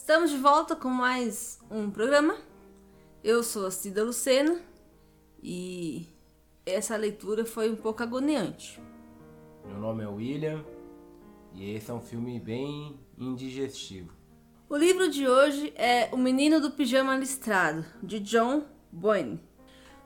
Estamos de volta com mais um programa. Eu sou a Cida Lucena e essa leitura foi um pouco agoniante. Meu nome é William e esse é um filme bem indigestivo. O livro de hoje é O Menino do Pijama Listrado, de John Boyne.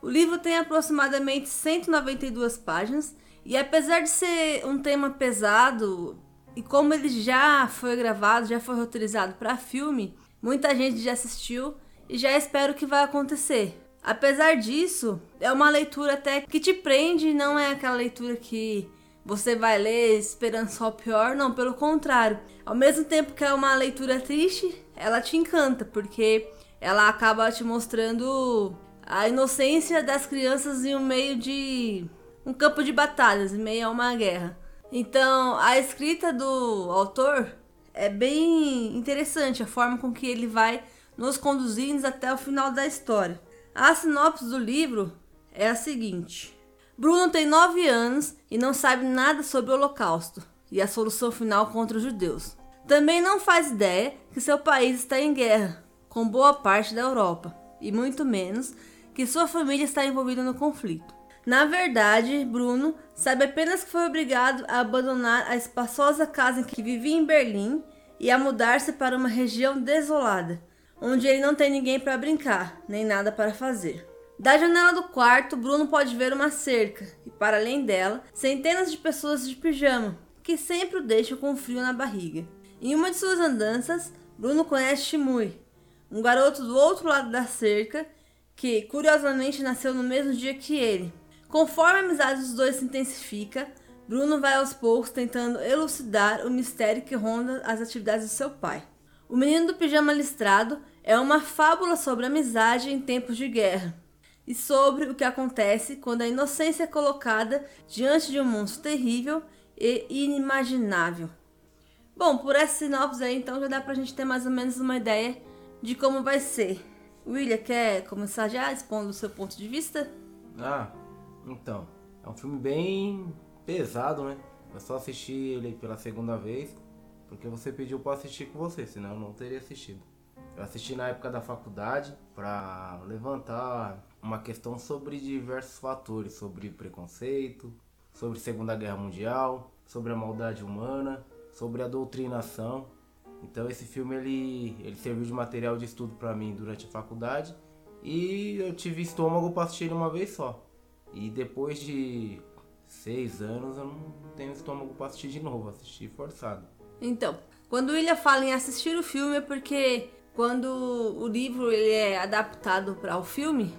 O livro tem aproximadamente 192 páginas e apesar de ser um tema pesado e como ele já foi gravado, já foi roteirizado para filme, muita gente já assistiu e já espera o que vai acontecer. Apesar disso, é uma leitura até que te prende, não é aquela leitura que você vai ler esperando só o pior, não, pelo contrário. Ao mesmo tempo que é uma leitura triste, ela te encanta, porque ela acaba te mostrando a inocência das crianças em um meio de um campo de batalhas, em meio a uma guerra. Então, a escrita do autor é bem interessante, a forma com que ele vai nos conduzindo até o final da história. A sinopse do livro é a seguinte: Bruno tem 9 anos e não sabe nada sobre o Holocausto e a solução final contra os judeus. Também não faz ideia que seu país está em guerra com boa parte da Europa e muito menos que sua família está envolvida no conflito. Na verdade, Bruno sabe apenas que foi obrigado a abandonar a espaçosa casa em que vivia em Berlim e a mudar-se para uma região desolada, onde ele não tem ninguém para brincar, nem nada para fazer. Da janela do quarto, Bruno pode ver uma cerca e, para além dela, centenas de pessoas de pijama, que sempre o deixam com frio na barriga. Em uma de suas andanças, Bruno conhece Shimui, um garoto do outro lado da cerca que, curiosamente, nasceu no mesmo dia que ele. Conforme a amizade dos dois se intensifica, Bruno vai aos poucos tentando elucidar o mistério que ronda as atividades do seu pai. O Menino do Pijama Listrado é uma fábula sobre amizade em tempos de guerra e sobre o que acontece quando a inocência é colocada diante de um monstro terrível e inimaginável. Bom, por essa sinopse aí, então já dá pra gente ter mais ou menos uma ideia de como vai ser. William, quer começar já expondo o seu ponto de vista? Ah, então. É um filme bem pesado, né? Eu só assisti ele pela segunda vez porque você pediu pra assistir com você, senão eu não teria assistido. Eu assisti na época da faculdade para levantar uma questão sobre diversos fatores, sobre preconceito, sobre Segunda Guerra Mundial, sobre a maldade humana, sobre a doutrinação. Então esse filme ele, ele serviu de material de estudo para mim durante a faculdade e eu tive estômago para assistir ele uma vez só. E depois de seis anos eu não tenho estômago para assistir de novo, assisti forçado. Então, quando o William fala em assistir o filme é porque quando o livro ele é adaptado para o filme,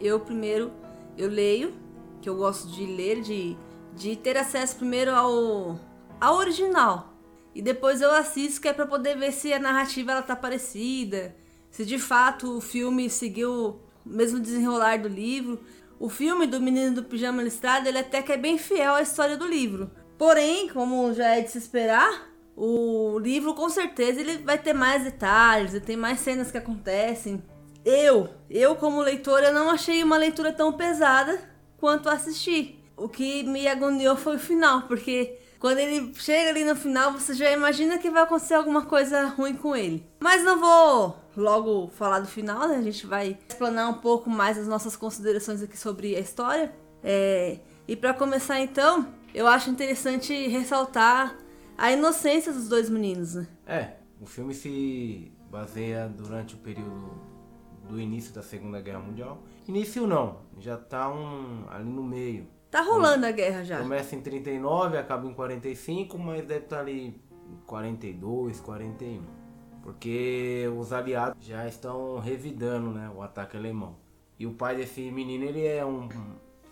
eu primeiro eu leio, que eu gosto de ler, de, de ter acesso primeiro ao, ao original. E depois eu assisto, que é para poder ver se a narrativa ela tá parecida, se de fato o filme seguiu o mesmo desenrolar do livro. O filme do Menino do Pijama Listrado, ele até que é bem fiel à história do livro. Porém, como já é de se esperar, o livro com certeza ele vai ter mais detalhes, tem mais cenas que acontecem eu, eu como leitora, não achei uma leitura tão pesada quanto assistir. O que me agoniou foi o final, porque quando ele chega ali no final, você já imagina que vai acontecer alguma coisa ruim com ele. Mas não vou logo falar do final, né? A gente vai explanar um pouco mais as nossas considerações aqui sobre a história. É... E para começar então, eu acho interessante ressaltar a inocência dos dois meninos, né? É, o filme se baseia durante o período do início da Segunda Guerra Mundial. Início não, já tá um, ali no meio. Tá rolando a guerra já. Começa em 39, acaba em 45, mas deve estar tá ali em 42, 41. Porque os aliados já estão revidando né, o ataque alemão. E o pai desse menino, ele é um,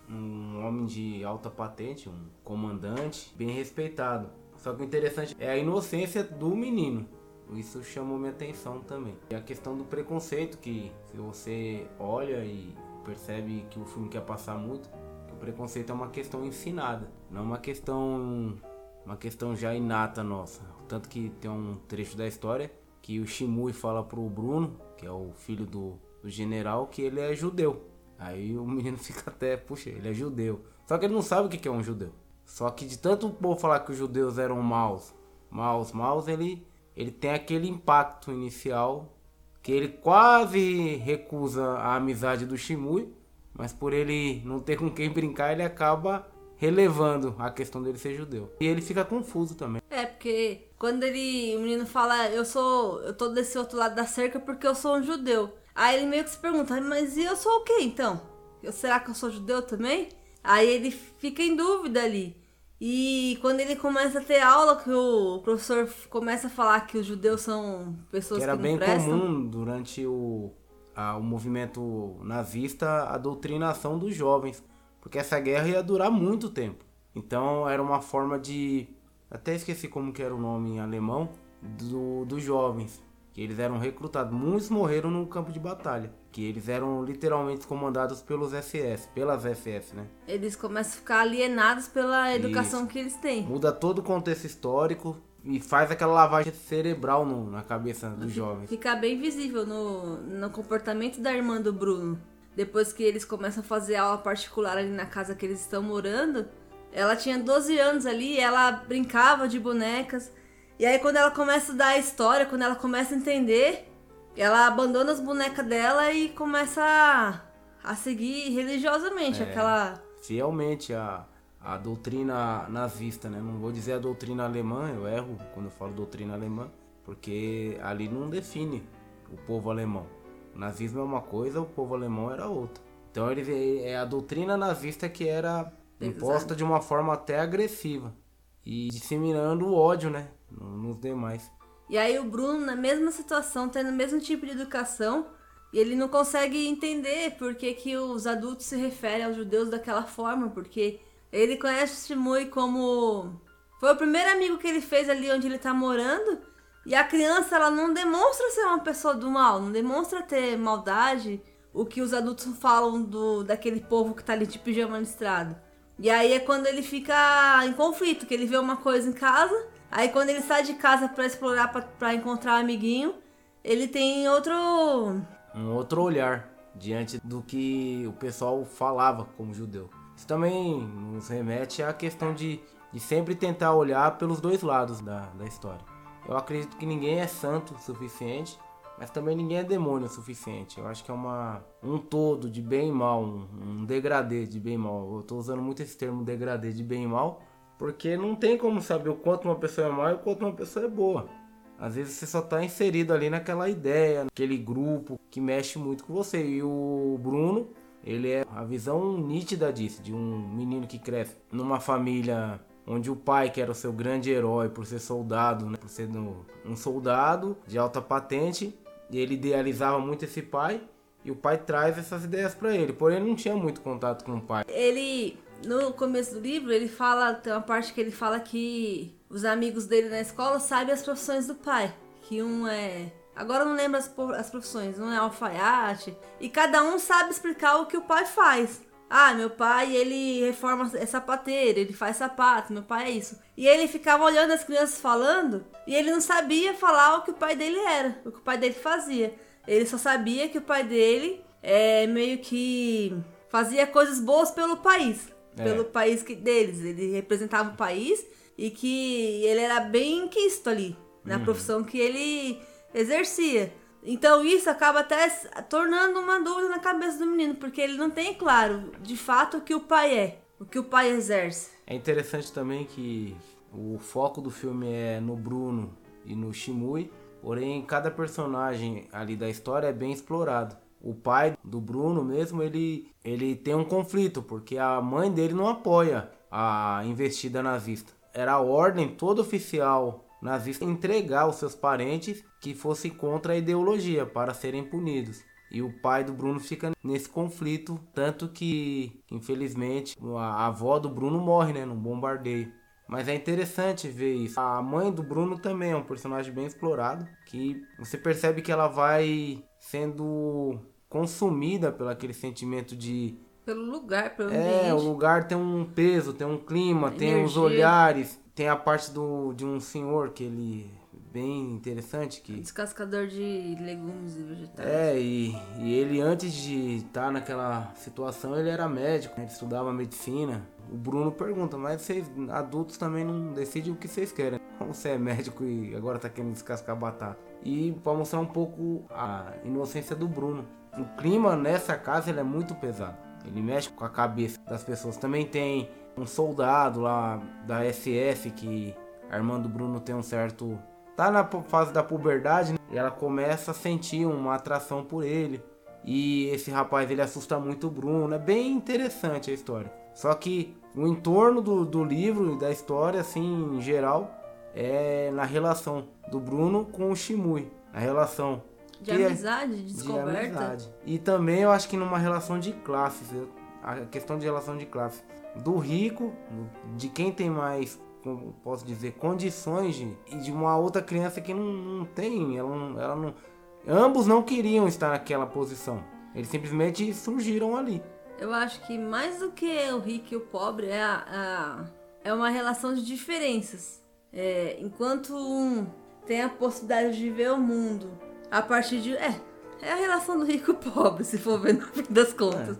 um homem de alta patente, um comandante bem respeitado. Só que o interessante é a inocência do menino. Isso chamou minha atenção também. E a questão do preconceito, que se você olha e percebe que o filme quer passar muito, o preconceito é uma questão ensinada, não uma questão uma questão já inata nossa. Tanto que tem um trecho da história que o Shimui fala pro Bruno, que é o filho do, do general, que ele é judeu. Aí o menino fica até, puxa, ele é judeu. Só que ele não sabe o que é um judeu. Só que de tanto o povo falar que os judeus eram maus, maus, maus, ele ele tem aquele impacto inicial que ele quase recusa a amizade do Shimui, mas por ele não ter com quem brincar, ele acaba relevando a questão dele ser judeu. E ele fica confuso também. É, porque quando ele, o menino fala, eu sou, eu tô desse outro lado da cerca porque eu sou um judeu. Aí ele meio que se pergunta, mas e eu sou o quê então? Eu, será que eu sou judeu também? Aí ele fica em dúvida ali. E quando ele começa a ter aula, que o professor começa a falar que os judeus são pessoas que, era que bem prestam, comum durante o, a, o movimento nazista a doutrinação dos jovens, porque essa guerra ia durar muito tempo. Então era uma forma de. Até esqueci como que era o nome em alemão, do, dos jovens que eles eram recrutados. Muitos morreram no campo de batalha, que eles eram literalmente comandados pelos SS, pelas SS, né? Eles começam a ficar alienados pela educação Isso. que eles têm. Muda todo o contexto histórico e faz aquela lavagem cerebral no, na cabeça dos jovens. Fica bem visível no, no comportamento da irmã do Bruno. Depois que eles começam a fazer aula particular ali na casa que eles estão morando, ela tinha 12 anos ali, ela brincava de bonecas. E aí quando ela começa a dar a história, quando ela começa a entender, ela abandona as bonecas dela e começa a, a seguir religiosamente É. aquela. Fielmente a, a doutrina nazista, né? Não vou dizer a doutrina alemã, eu erro quando eu falo doutrina alemã, porque ali não define o povo alemão. O nazismo é uma coisa, o povo alemão era outra. Então ele é a doutrina nazista que era imposta de uma forma até agressiva e disseminando o ódio, né, no- nos demais. E aí o Bruno, na mesma situação, tendo o mesmo tipo de educação, ele não consegue entender por que, que os adultos se referem aos judeus daquela forma, porque ele conhece o Shimui como. Foi o primeiro amigo que ele fez ali onde ele tá morando, e a criança ela não demonstra ser uma pessoa do mal, não demonstra ter maldade, o que os adultos falam do daquele povo que tá ali de pijama listrado. E aí é quando ele fica em conflito, que ele vê uma coisa em casa, aí quando ele sai de casa pra explorar, pra encontrar um amiguinho, ele tem outro. um outro olhar diante do que o pessoal falava como judeu. Isso também nos remete à questão de, de sempre tentar olhar pelos dois lados da, da história. Eu acredito que ninguém é santo o suficiente, mas também ninguém é demônio o suficiente. Eu acho que é uma, um todo de bem e mal, um, um degradê de bem e mal. Eu estou usando muito esse termo degradê de bem e mal, porque não tem como saber o quanto uma pessoa é má e o quanto uma pessoa é boa. Às vezes você só tá inserido ali naquela ideia, naquele grupo que mexe muito com você. E o Bruno, ele é a visão nítida disso, de um menino que cresce numa família onde o pai, que era o seu grande herói por ser soldado, né? por ser um soldado de alta patente, ele idealizava muito esse pai. E o pai traz essas ideias para ele, porém ele não tinha muito contato com o pai. Ele, no começo do livro, ele fala, tem uma parte que ele fala que os amigos dele na escola sabem as profissões do pai. Que um é. Agora eu não lembro as, as profissões, um é alfaiate. E cada um sabe explicar o que o pai faz. Ah, meu pai, ele reforma, é sapateiro, ele faz sapato, meu pai é isso. E ele ficava olhando as crianças falando e ele não sabia falar o que o pai dele era, o que o pai dele fazia. Ele só sabia que o pai dele é meio que fazia coisas boas pelo país, É. pelo país que deles. Ele representava o país e que ele era bem quisto ali na profissão que ele exercia. Então isso acaba até tornando uma dúvida na cabeça do menino, porque ele não tem claro de fato o que o pai é, o que o pai exerce. É interessante também que o foco do filme é no Bruno e no Shimui, porém cada personagem ali da história é bem explorado. O pai do Bruno mesmo, ele, ele tem um conflito, porque a mãe dele não apoia a investida nazista. Era a ordem toda oficial nazista entregar os seus parentes que fossem contra a ideologia para serem punidos. E o pai do Bruno fica nesse conflito, tanto que, infelizmente, a avó do Bruno morre, né, num bombardeio. Mas é interessante ver isso. A mãe do Bruno também é um personagem bem explorado, que você percebe que ela vai sendo consumida pelo aquele sentimento de Pelo lugar, pelo é, o ambiente. lugar tem um peso, tem um clima, tem os olhares, tem a parte do, de um senhor que ele bem interessante que Descascador de legumes e vegetais. é e, e ele antes de estar naquela situação ele era médico, né? ele estudava medicina. O Bruno pergunta, mas vocês adultos também não decidem o que vocês querem. Como você é médico e agora tá querendo descascar batata? E para mostrar um pouco a inocência do Bruno. O clima nessa casa ele é muito pesado. Ele mexe com a cabeça das pessoas. Também tem um soldado lá da SS que a irmã do Bruno tem um certo. Tá na fase da puberdade né? e ela começa a sentir uma atração por ele. E esse rapaz ele assusta muito o Bruno. É bem interessante a história. Só que o entorno do, do livro e da história, assim, em geral, é na relação do Bruno com o Shimui. A relação De é- amizade, de descoberta. de amizade. E também eu acho que numa relação de classes, eu- a questão de relação de classes do rico, de quem tem mais, como posso dizer, condições de, e de uma outra criança que não, não tem, ela não, ela não, ambos não queriam estar naquela posição. Eles simplesmente surgiram ali. Eu acho que mais do que o rico e o pobre é, a, a- é uma relação de diferenças. É, enquanto um tem a possibilidade de ver o mundo a partir de. É, é a relação do rico e pobre, se for ver no fim das contas.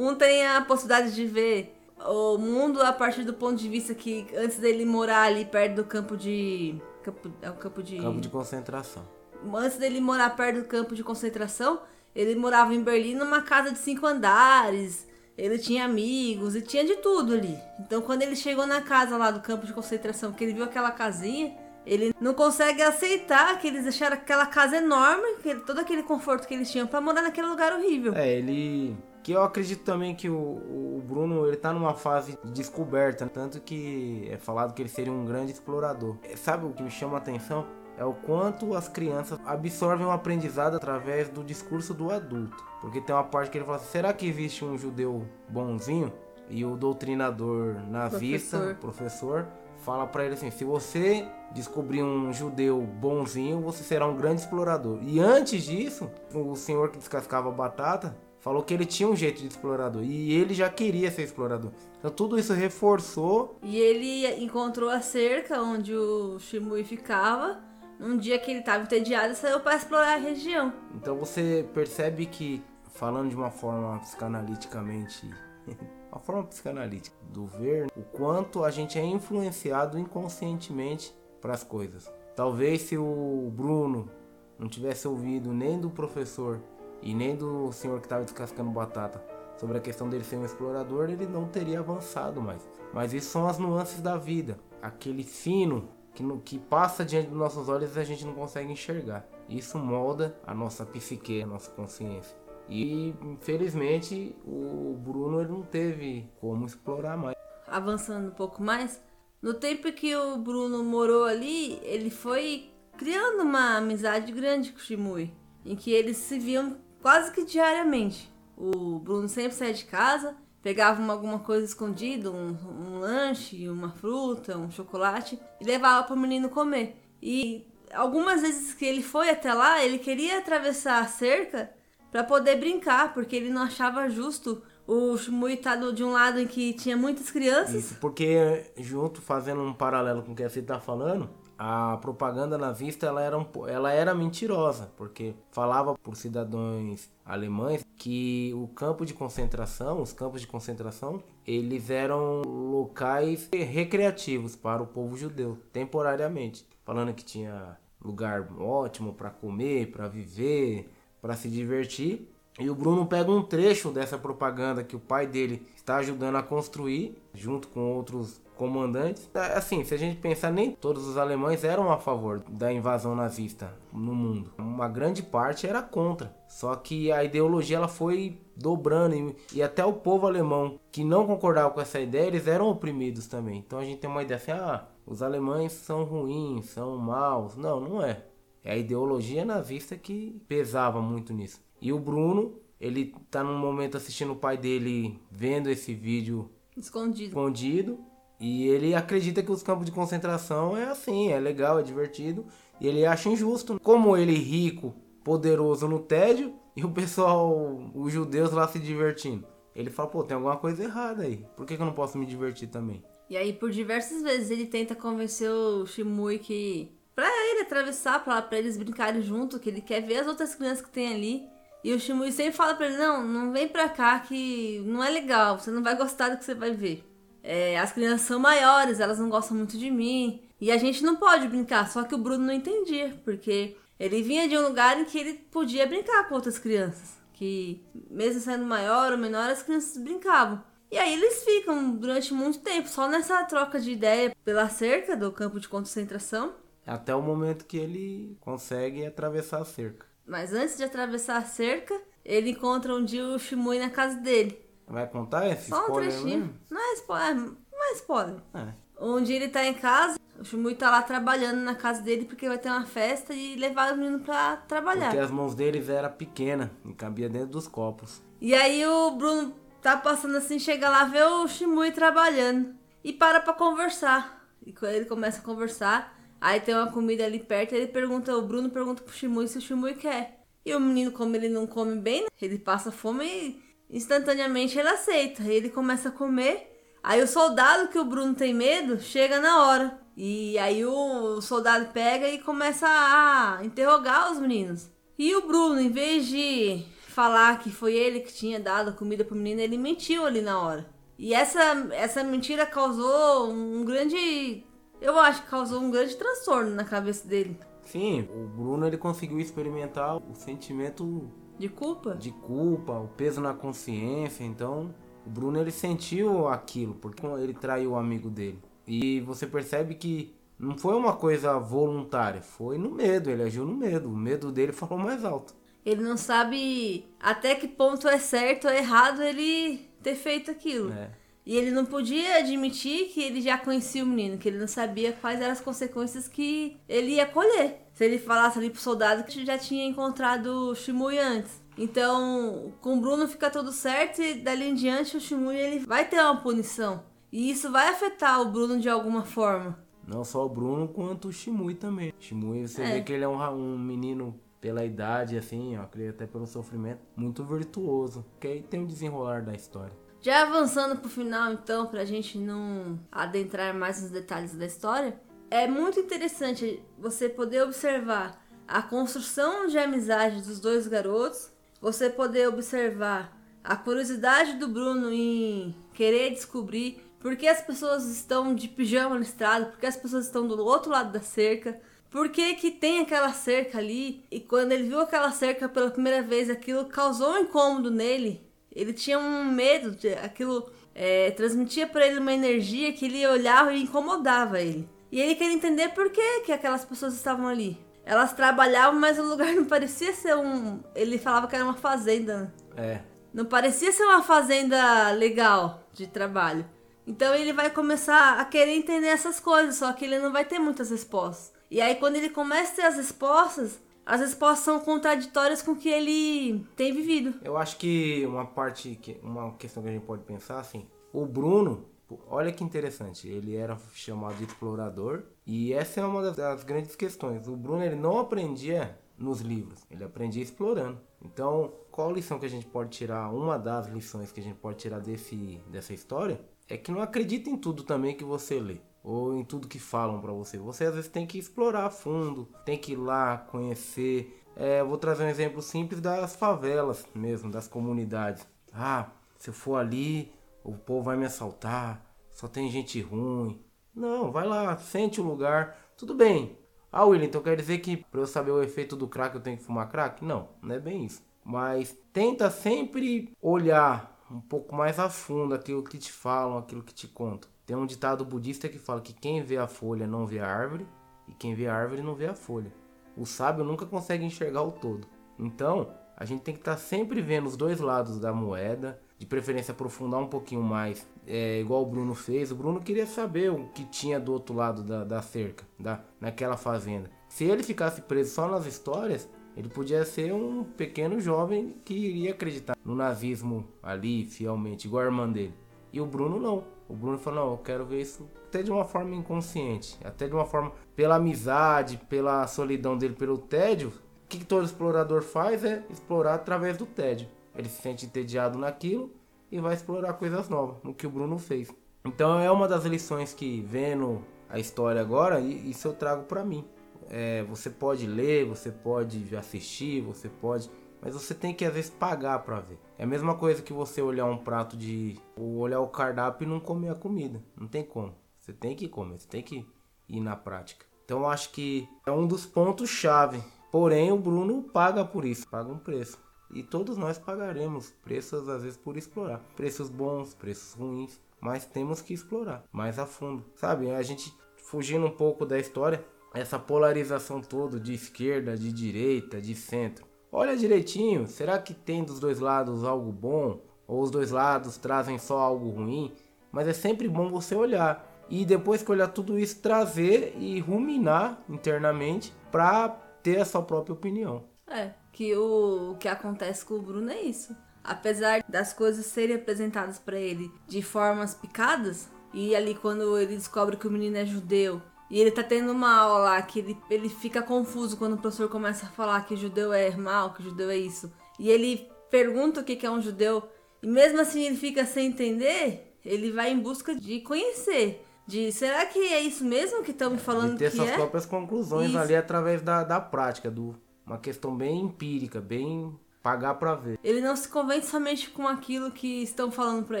Um tem a possibilidade de ver o mundo a partir do ponto de vista que antes dele morar ali perto do campo de. Campo, é o campo de. Campo de concentração. Antes dele morar perto do campo de concentração, ele morava em Berlim numa casa de cinco andares. Ele tinha amigos e tinha de tudo ali. Então, quando ele chegou na casa lá do campo de concentração, que ele viu aquela casinha, ele não consegue aceitar que eles deixaram aquela casa enorme, que ele- todo aquele conforto que eles tinham pra morar naquele lugar horrível. É, ele. Que eu acredito também que o, o Bruno ele tá numa fase de descoberta, tanto que é falado que ele seria um grande explorador. É, Sabe o que me chama a atenção? É o quanto as crianças absorvem o aprendizado através do discurso do adulto. Porque tem uma parte que ele fala assim, será que existe um judeu bonzinho? E o doutrinador nazista, Professor. professor, fala pra ele assim: se você descobrir um judeu bonzinho, você será um grande explorador. E antes disso, o senhor que descascava batata falou que ele tinha um jeito de explorador e ele já queria ser explorador. Então tudo isso reforçou. E ele encontrou a cerca onde o Shimui ficava. Um dia que ele estava entediado saiu para explorar a região. Então você percebe que falando de uma forma psicanaliticamente, uma forma psicanalítica do ver o quanto a gente é influenciado inconscientemente para as coisas. Talvez se o Bruno não tivesse ouvido nem do professor e nem do senhor que estava descascando batata sobre a questão dele ser um explorador, ele não teria avançado mais. Mas isso são as nuances da vida, aquele fino que, no- que passa diante dos nossos olhos e a gente não consegue enxergar. Isso molda a nossa psique, a nossa consciência. E infelizmente o Bruno ele não teve como explorar mais. avançando um pouco mais, no tempo que o Bruno morou ali, ele foi criando uma amizade grande com o Shimui, em que eles se viam quase que diariamente. O Bruno sempre saía de casa, pegava uma- alguma coisa escondida, um, um lanche, uma fruta, um chocolate, e levava para o menino comer. E algumas vezes que ele foi até lá, ele queria atravessar a cerca para poder brincar, porque ele não achava justo o estar do- de um lado em que tinha muitas crianças. Isso, porque junto, fazendo um paralelo com o que você está falando, a propaganda nazista ela era, um, ela era mentirosa, porque falava por cidadãos alemães que o campo de concentração, os campos de concentração, eles eram locais recreativos para o povo judeu, temporariamente, falando que tinha lugar ótimo para comer, para viver, para se divertir. E o Bruno pega um trecho dessa propaganda que o pai dele está ajudando a construir, junto com outros comandantes. É, Assim, se a gente pensar, nem todos os alemães eram a favor da invasão nazista no mundo. Uma grande parte era contra. Só que a ideologia ela foi dobrando e, e até o povo alemão que não concordava com essa ideia, eles eram oprimidos também. Então a gente tem uma ideia assim, ah, os alemães são ruins, são maus. Não, não é. É a ideologia nazista que pesava muito nisso. E o Bruno, ele tá num momento assistindo o pai dele vendo esse vídeo Escondido. escondido e ele acredita que os campos de concentração é assim, é legal, é divertido e ele acha injusto. Como ele rico, poderoso no tédio e o pessoal, os judeus lá se divertindo. Ele fala, pô, tem alguma coisa errada aí. Por que, que eu não posso me divertir também? E aí, por diversas vezes, ele tenta convencer o Shimui que pra ele atravessar, pra, pra eles brincarem junto, que ele quer ver as outras crianças que tem ali. E o Shimui sempre fala pra ele, não, não vem pra cá que não é legal, você não vai gostar do que você vai ver. É, as crianças são maiores, elas não gostam muito de mim. E a gente não pode brincar, só que o Bruno não entendia, porque ele vinha de um lugar em que ele podia brincar com outras crianças. Que mesmo sendo maior ou menor, as crianças brincavam. E aí eles ficam durante muito tempo só nessa troca de ideia pela cerca do campo de concentração. Até o momento que ele consegue atravessar a cerca. Mas antes de atravessar a cerca, ele encontra um dia o Shimui na casa dele. Vai contar esse Só um spoiler trechinho. mesmo? Não é spoiler, não é spoiler. É. Um dia ele tá em casa, o Shimui tá lá trabalhando na casa dele porque vai ter uma festa e levar o menino pra trabalhar. Porque as mãos deles eram pequenas e cabia dentro dos copos. E aí o Bruno tá passando assim, chega lá, vê o Shimui trabalhando e para pra conversar. E quando ele começa a conversar, aí tem uma comida ali perto, ele pergunta, o Bruno pergunta pro Shimui se o Shimui quer. E o menino, como ele não come bem, né, ele passa fome e instantaneamente ele aceita. Ele começa a comer. Aí o soldado que o Bruno tem medo chega na hora. E aí o soldado pega e começa a interrogar os meninos. E o Bruno, em vez de falar que foi ele que tinha dado a comida pro menino, ele mentiu ali na hora. E essa, essa mentira causou um grande. Eu acho que causou um grande transtorno na cabeça dele. Sim, o Bruno ele conseguiu experimentar o sentimento De culpa? de culpa, o peso na consciência. Então, o Bruno ele sentiu aquilo, porque ele traiu o amigo dele. E você percebe que não foi uma coisa voluntária, foi no medo, ele agiu no medo. O medo dele falou mais alto. Ele não sabe até que ponto é certo ou errado ele ter feito aquilo. É. E ele não podia admitir que ele já conhecia o menino, que ele não sabia quais eram as consequências que ele ia colher. Se ele falasse ali pro soldado que já tinha encontrado o Shimui antes. Então, com o Bruno fica tudo certo e dali em diante o Shimui ele vai ter uma punição. E isso vai afetar o Bruno de alguma forma. Não só o Bruno, quanto o Shimui também. Shimui, você É. vê que ele é um, um menino pela idade, assim, ó, creio até pelo sofrimento, muito virtuoso. Que aí tem o desenrolar da história. Já avançando pro final, então, pra gente não adentrar mais nos detalhes da história, é muito interessante você poder observar a construção de amizade dos dois garotos, você poder observar a curiosidade do Bruno em querer descobrir por que as pessoas estão de pijama listrado, por que as pessoas estão do outro lado da cerca, por que, que tem aquela cerca ali, e quando ele viu aquela cerca pela primeira vez, aquilo causou um incômodo nele, ele tinha um medo, de, aquilo é, transmitia para ele uma energia que ele olhava e incomodava ele. E ele queria entender por que, que aquelas pessoas estavam ali. Elas trabalhavam, mas o lugar não parecia ser um. Ele falava que era uma fazenda. É, Não parecia ser uma fazenda legal de trabalho. Então ele vai começar a querer entender essas coisas, só que ele não vai ter muitas respostas. E aí quando ele começa a ter as respostas, as respostas são contraditórias com o que ele tem vivido. Eu acho que uma parte, que, uma questão que a gente pode pensar assim, o Bruno, olha que interessante, ele era chamado de explorador e essa é uma das, das grandes questões. O Bruno ele não aprendia nos livros, ele aprendia explorando. Então, qual lição que a gente pode tirar? Uma das lições que a gente pode tirar desse, dessa história é que não acredita em tudo também que você lê ou em tudo que falam pra você. Você às vezes tem que explorar a fundo, tem que ir lá conhecer. É, vou trazer um exemplo simples das favelas mesmo, das comunidades. Ah, se eu for ali, o povo vai me assaltar, só tem gente ruim. Não, vai lá, sente o lugar, tudo bem. Ah, William, então quer dizer que pra eu saber o efeito do crack eu tenho que fumar crack? Não, não é bem isso. Mas tenta sempre olhar um pouco mais a fundo aquilo que te falam, aquilo que te contam. Tem um ditado budista que fala que quem vê a folha não vê a árvore e quem vê a árvore não vê a folha. O sábio nunca consegue enxergar o todo. Então, a gente tem que estar sempre vendo os dois lados da moeda, de preferência aprofundar um pouquinho mais, é, igual o Bruno fez. O Bruno queria saber o que tinha do outro lado da, da cerca, da, naquela fazenda. Se ele ficasse preso só nas histórias, ele podia ser um pequeno jovem que iria acreditar no nazismo ali, fielmente, igual a irmã dele. E o Bruno não. O Bruno falou, não, eu quero ver isso até de uma forma inconsciente, até de uma forma pela amizade, pela solidão dele, pelo tédio. O que, todo explorador faz é explorar através do tédio. Ele se sente entediado naquilo e vai explorar coisas novas, no que o Bruno fez. Então é uma das lições que, vendo a história agora, isso eu trago pra mim. é, você pode ler, você pode assistir, você pode. Mas você tem que às vezes pagar para ver. É a mesma coisa que você olhar um prato de. ou olhar o cardápio e não comer a comida. Não tem como. Você tem que comer, você tem que ir na prática. Então eu acho que é um dos pontos chave. Porém, o Bruno paga por isso, paga um preço. E todos nós pagaremos preços às vezes por explorar. Preços bons, preços ruins, mas temos que explorar mais a fundo. Sabe, a gente fugindo um pouco da história, essa polarização toda de esquerda, de direita, de centro. Olha direitinho, será que tem dos dois lados algo bom? Ou os dois lados trazem só algo ruim? Mas é sempre bom você olhar. E depois que olhar tudo isso, trazer e ruminar internamente para ter a sua própria opinião. É, que o, o que acontece com o Bruno é isso. Apesar das coisas serem apresentadas para ele de formas picadas, e ali quando ele descobre que o menino é judeu, e ele tá tendo uma aula lá que ele, ele fica confuso quando o professor começa a falar que judeu é mal, que judeu é isso. E ele pergunta o que é um judeu, e mesmo assim ele fica sem entender, ele vai em busca de conhecer. De será que é isso mesmo que estão me falando que é? ter suas é? próprias conclusões isso. ali através da, da prática, do uma questão bem empírica, bem pagar para ver. Ele não se convence somente com aquilo que estão falando para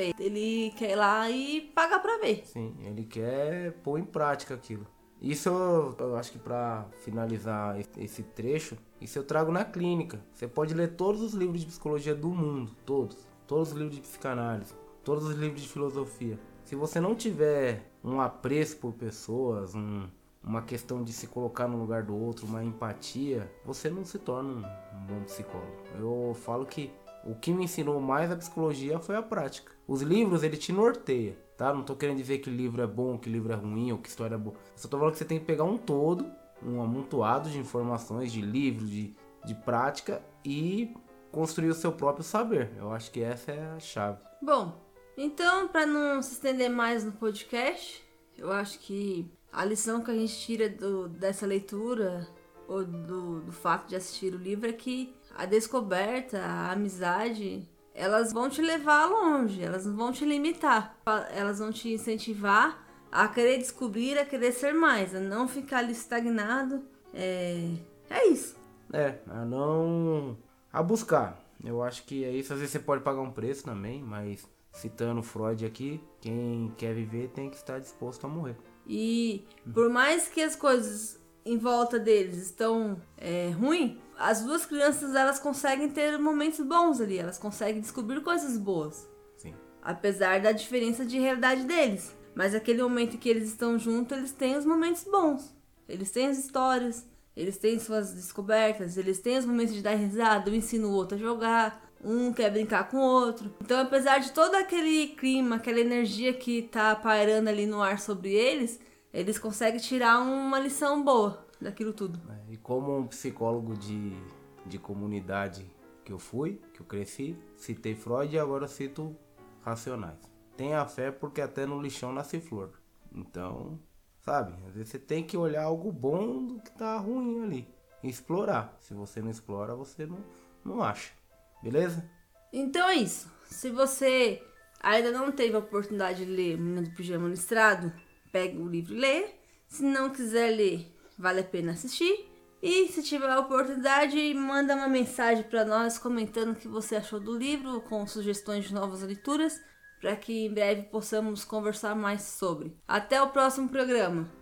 ele. Ele quer ir lá e pagar para ver. Sim, ele quer pôr em prática aquilo. Isso eu, acho que para finalizar esse trecho, isso eu trago na clínica. Você pode ler todos os livros de psicologia do mundo, todos, todos os livros de psicanálise, todos os livros de filosofia. Se você não tiver um apreço por pessoas, um, uma questão de se colocar no lugar do outro, uma empatia, você não se torna um, um bom psicólogo. Eu falo que o que me ensinou mais a psicologia foi a prática. Os livros, ele te norteia, tá? Não tô querendo dizer que livro é bom, que livro é ruim ou que história é boa. Só tô falando que você tem que pegar um todo, um amontoado de informações, de livros, de, de prática e construir o seu próprio saber. Eu acho que essa é a chave. Bom, então, para não se estender mais no podcast, eu acho que a lição que a gente tira do, dessa leitura ou do, do fato de assistir o livro é que a descoberta, a amizade, elas vão te levar longe, elas não vão te limitar, elas vão te incentivar a querer descobrir, a querer ser mais, a não ficar ali estagnado. É, é isso. É, a não. a buscar. Eu acho que é isso. Às vezes você pode pagar um preço também, mas citando Freud aqui, quem quer viver tem que estar disposto a morrer. E por mais que as coisas em volta deles estão é, ruim, as duas crianças elas conseguem ter momentos bons ali, elas conseguem descobrir coisas boas. Sim. Apesar da diferença de realidade deles. Mas aquele momento que eles estão juntos, eles têm os momentos bons. Eles têm as histórias, eles têm suas descobertas, eles têm os momentos de dar risada, um ensina o outro a jogar, um quer brincar com o outro. Então, apesar de todo aquele clima, aquela energia que tá pairando ali no ar sobre eles, eles conseguem tirar uma lição boa daquilo tudo. É, e como um psicólogo de, de comunidade que eu fui, que eu cresci, citei Freud e agora cito Racionais. Tenha fé porque até no lixão nasce flor. Então, sabe, às vezes você tem que olhar algo bom do que tá ruim ali. E explorar. Se você não explora, você não, não acha. Beleza? Então é isso. Se você ainda não teve a oportunidade de ler Menina do Pijama Listrado, pegue o livro e lê. Se não quiser ler, vale a pena assistir. E se tiver a oportunidade, manda uma mensagem para nós comentando o que você achou do livro, com sugestões de novas leituras, para que em breve possamos conversar mais sobre. Até o próximo programa!